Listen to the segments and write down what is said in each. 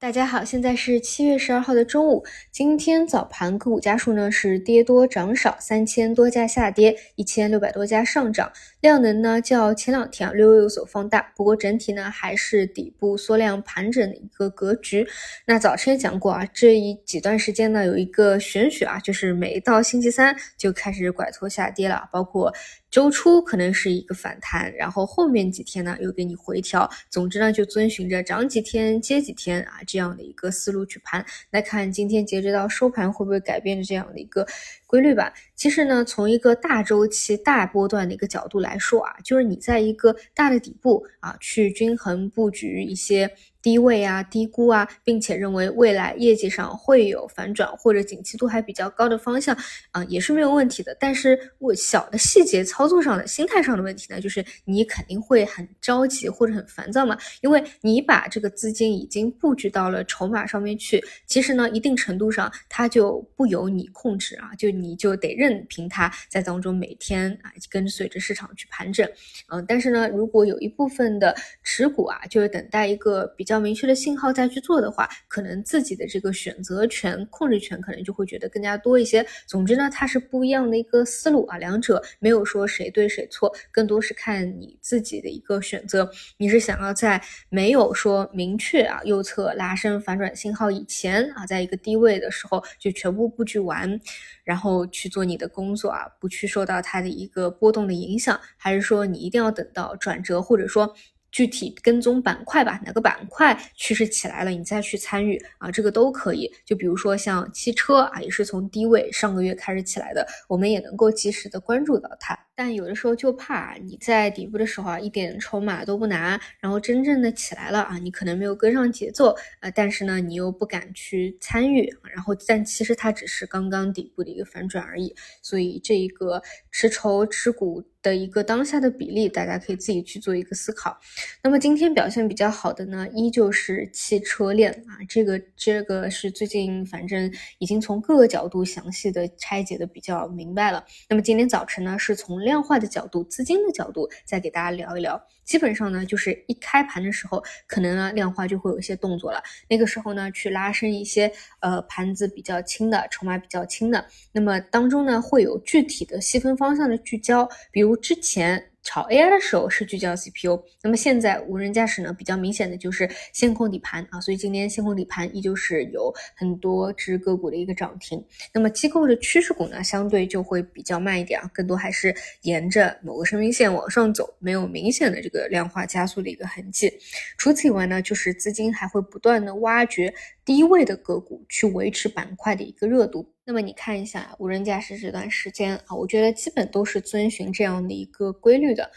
大家好，现在是七月十二号的中午。今天早盘个股家数呢是跌多涨少，三千多家下跌，一千六百多家上涨。量能呢较前两天啊略微有所放大，不过整体呢还是底部缩量盘整的一个格局。那早晨也讲过啊，这一几段时间呢有一个玄学啊，就是每到星期三就开始拐头下跌了，包括周初可能是一个反弹，然后后面几天呢又给你回调。总之呢就遵循着涨几天接几天啊。这样的一个思路去盘，来看今天截止到收盘会不会改变这样的一个规律吧？其实呢，从一个大周期、大波段的一个角度来说啊，就是你在一个大的底部啊，去均衡布局一些。低位啊，低估啊，并且认为未来业绩上会有反转或者景气度还比较高的方向啊，也是没有问题的。但是我小的细节操作上的心态上的问题呢，就是你肯定会很着急或者很烦躁嘛，因为你把这个资金已经布局到了筹码上面去，其实呢，一定程度上它就不由你控制啊，就你就得任凭它在当中每天啊跟随着市场去盘整，嗯，但是呢，如果有一部分的持股啊，就是等待一个比。较明确的信号再去做的话，可能自己的这个选择权、控制权可能就会觉得更加多一些。总之呢，它是不一样的一个思路啊，两者没有说谁对谁错，更多是看你自己的一个选择。你是想要在没有说明确啊右侧拉升反转信号以前啊，在一个低位的时候就全部布局完，然后去做你的工作啊，不去受到它的一个波动的影响，还是说你一定要等到转折，或者说？具体跟踪板块吧，哪个板块趋势起来了，你再去参与啊，这个都可以。就比如说像汽车啊，也是从低位上个月开始起来的，我们也能够及时的关注到它。但有的时候就怕你在底部的时候啊，一点筹码都不拿，然后真正的起来了啊，你可能没有跟上节奏啊，但是呢，你又不敢去参与，然后但其实它只是刚刚底部的一个反转而已，所以这一个持筹持股的一个当下的比例，大家可以自己去做一个思考。那么今天表现比较好的呢，依旧是汽车链啊，这个这个是最近反正已经从各个角度详细的拆解的比较明白了。那么今天早晨呢，是从量化的角度、资金的角度，再给大家聊一聊。基本上呢，就是一开盘的时候，可能呢量化就会有一些动作了。那个时候呢，去拉升一些呃盘子比较轻的、筹码比较轻的。那么当中呢，会有具体的细分方向的聚焦，比如之前。炒 AI 的时候是聚焦 CPU，那么现在无人驾驶呢比较明显的就是线控底盘啊，所以今天线控底盘依旧是有很多只个股的一个涨停。那么机构的趋势股呢相对就会比较慢一点啊，更多还是沿着某个生命线往上走，没有明显的这个量化加速的一个痕迹。除此以外呢，就是资金还会不断的挖掘低位的个股去维持板块的一个热度。那么你看一下无人驾驶这段时间啊，我觉得基本都是遵循这样的一个规律的。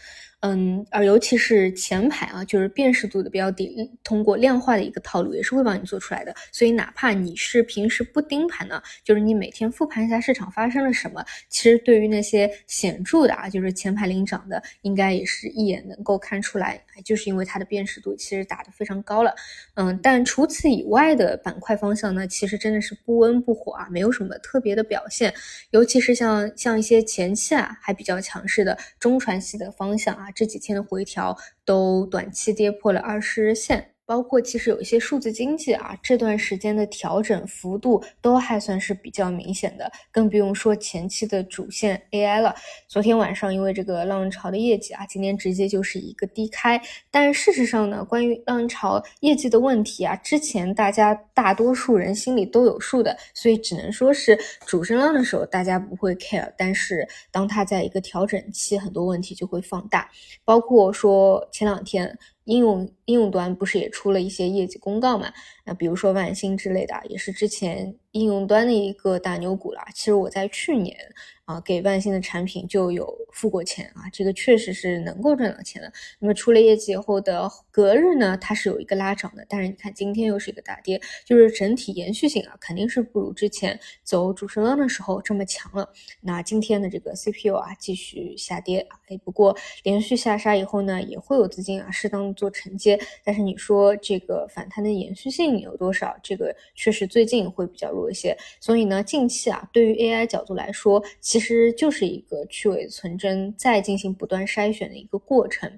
嗯，而尤其是前排啊，就是辨识度的标的，通过量化的一个套路，也是会帮你做出来的。所以哪怕你是平时不盯盘呢，就是你每天复盘一下市场发生了什么，其实对于那些显著的啊，就是前排领涨的，应该也是一眼能够看出来，就是因为它的辨识度其实打得非常高了。嗯，但除此以外的板块方向呢，其实真的是不温不火啊，没有什么特别的表现。尤其是像像一些前期啊还比较强势的中船系的方向啊。这几天的回调都短期跌破了二十日线。包括其实有一些数字经济啊，这段时间的调整幅度都还算是比较明显的，更不用说前期的主线 AI 了。昨天晚上因为这个浪潮的业绩啊，今天直接就是一个低开。但事实上呢，关于浪潮业绩的问题啊，之前大家大多数人心里都有数的，所以只能说是主升浪的时候大家不会 care，但是当它在一个调整期，很多问题就会放大。包括说前两天。应用应用端不是也出了一些业绩公告嘛？啊比如说万兴之类的，也是之前应用端的一个大牛股了。其实我在去年。啊，给万兴的产品就有付过钱啊，这个确实是能够赚到钱的。那么出了业绩以后的隔日呢，它是有一个拉涨的，但是你看今天又是一个大跌，就是整体延续性啊，肯定是不如之前走主升浪的时候这么强了。那今天的这个 CPU 啊继续下跌啊，哎，不过连续下杀以后呢，也会有资金啊适当做承接，但是你说这个反弹的延续性有多少？这个确实最近会比较弱。弱一些。所以呢，近期啊，对于 AI 角度来说，其实就是一个去伪存真，再进行不断筛选的一个过程，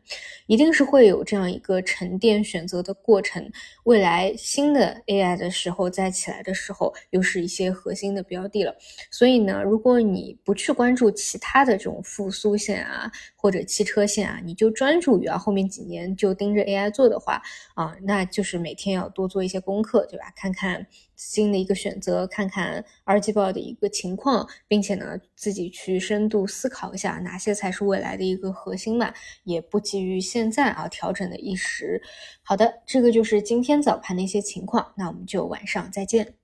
一定是会有这样一个沉淀选择的过程。未来新的 AI 的时候再起来的时候，又是一些核心的标的了。所以呢，如果你不去关注其他的这种复苏线啊，或者汽车线啊，你就专注于啊后面几年就盯着 AI 做的话啊，那就是每天要多做一些功课，对吧？看看新的一个选择，看看二季报的一个情况，并且呢自己去深度思考一下哪些才是未来的一个核心嘛，也不急于现在啊调整的一时。好的，这个就是今天早盘的一些情况，那我们就晚上再见。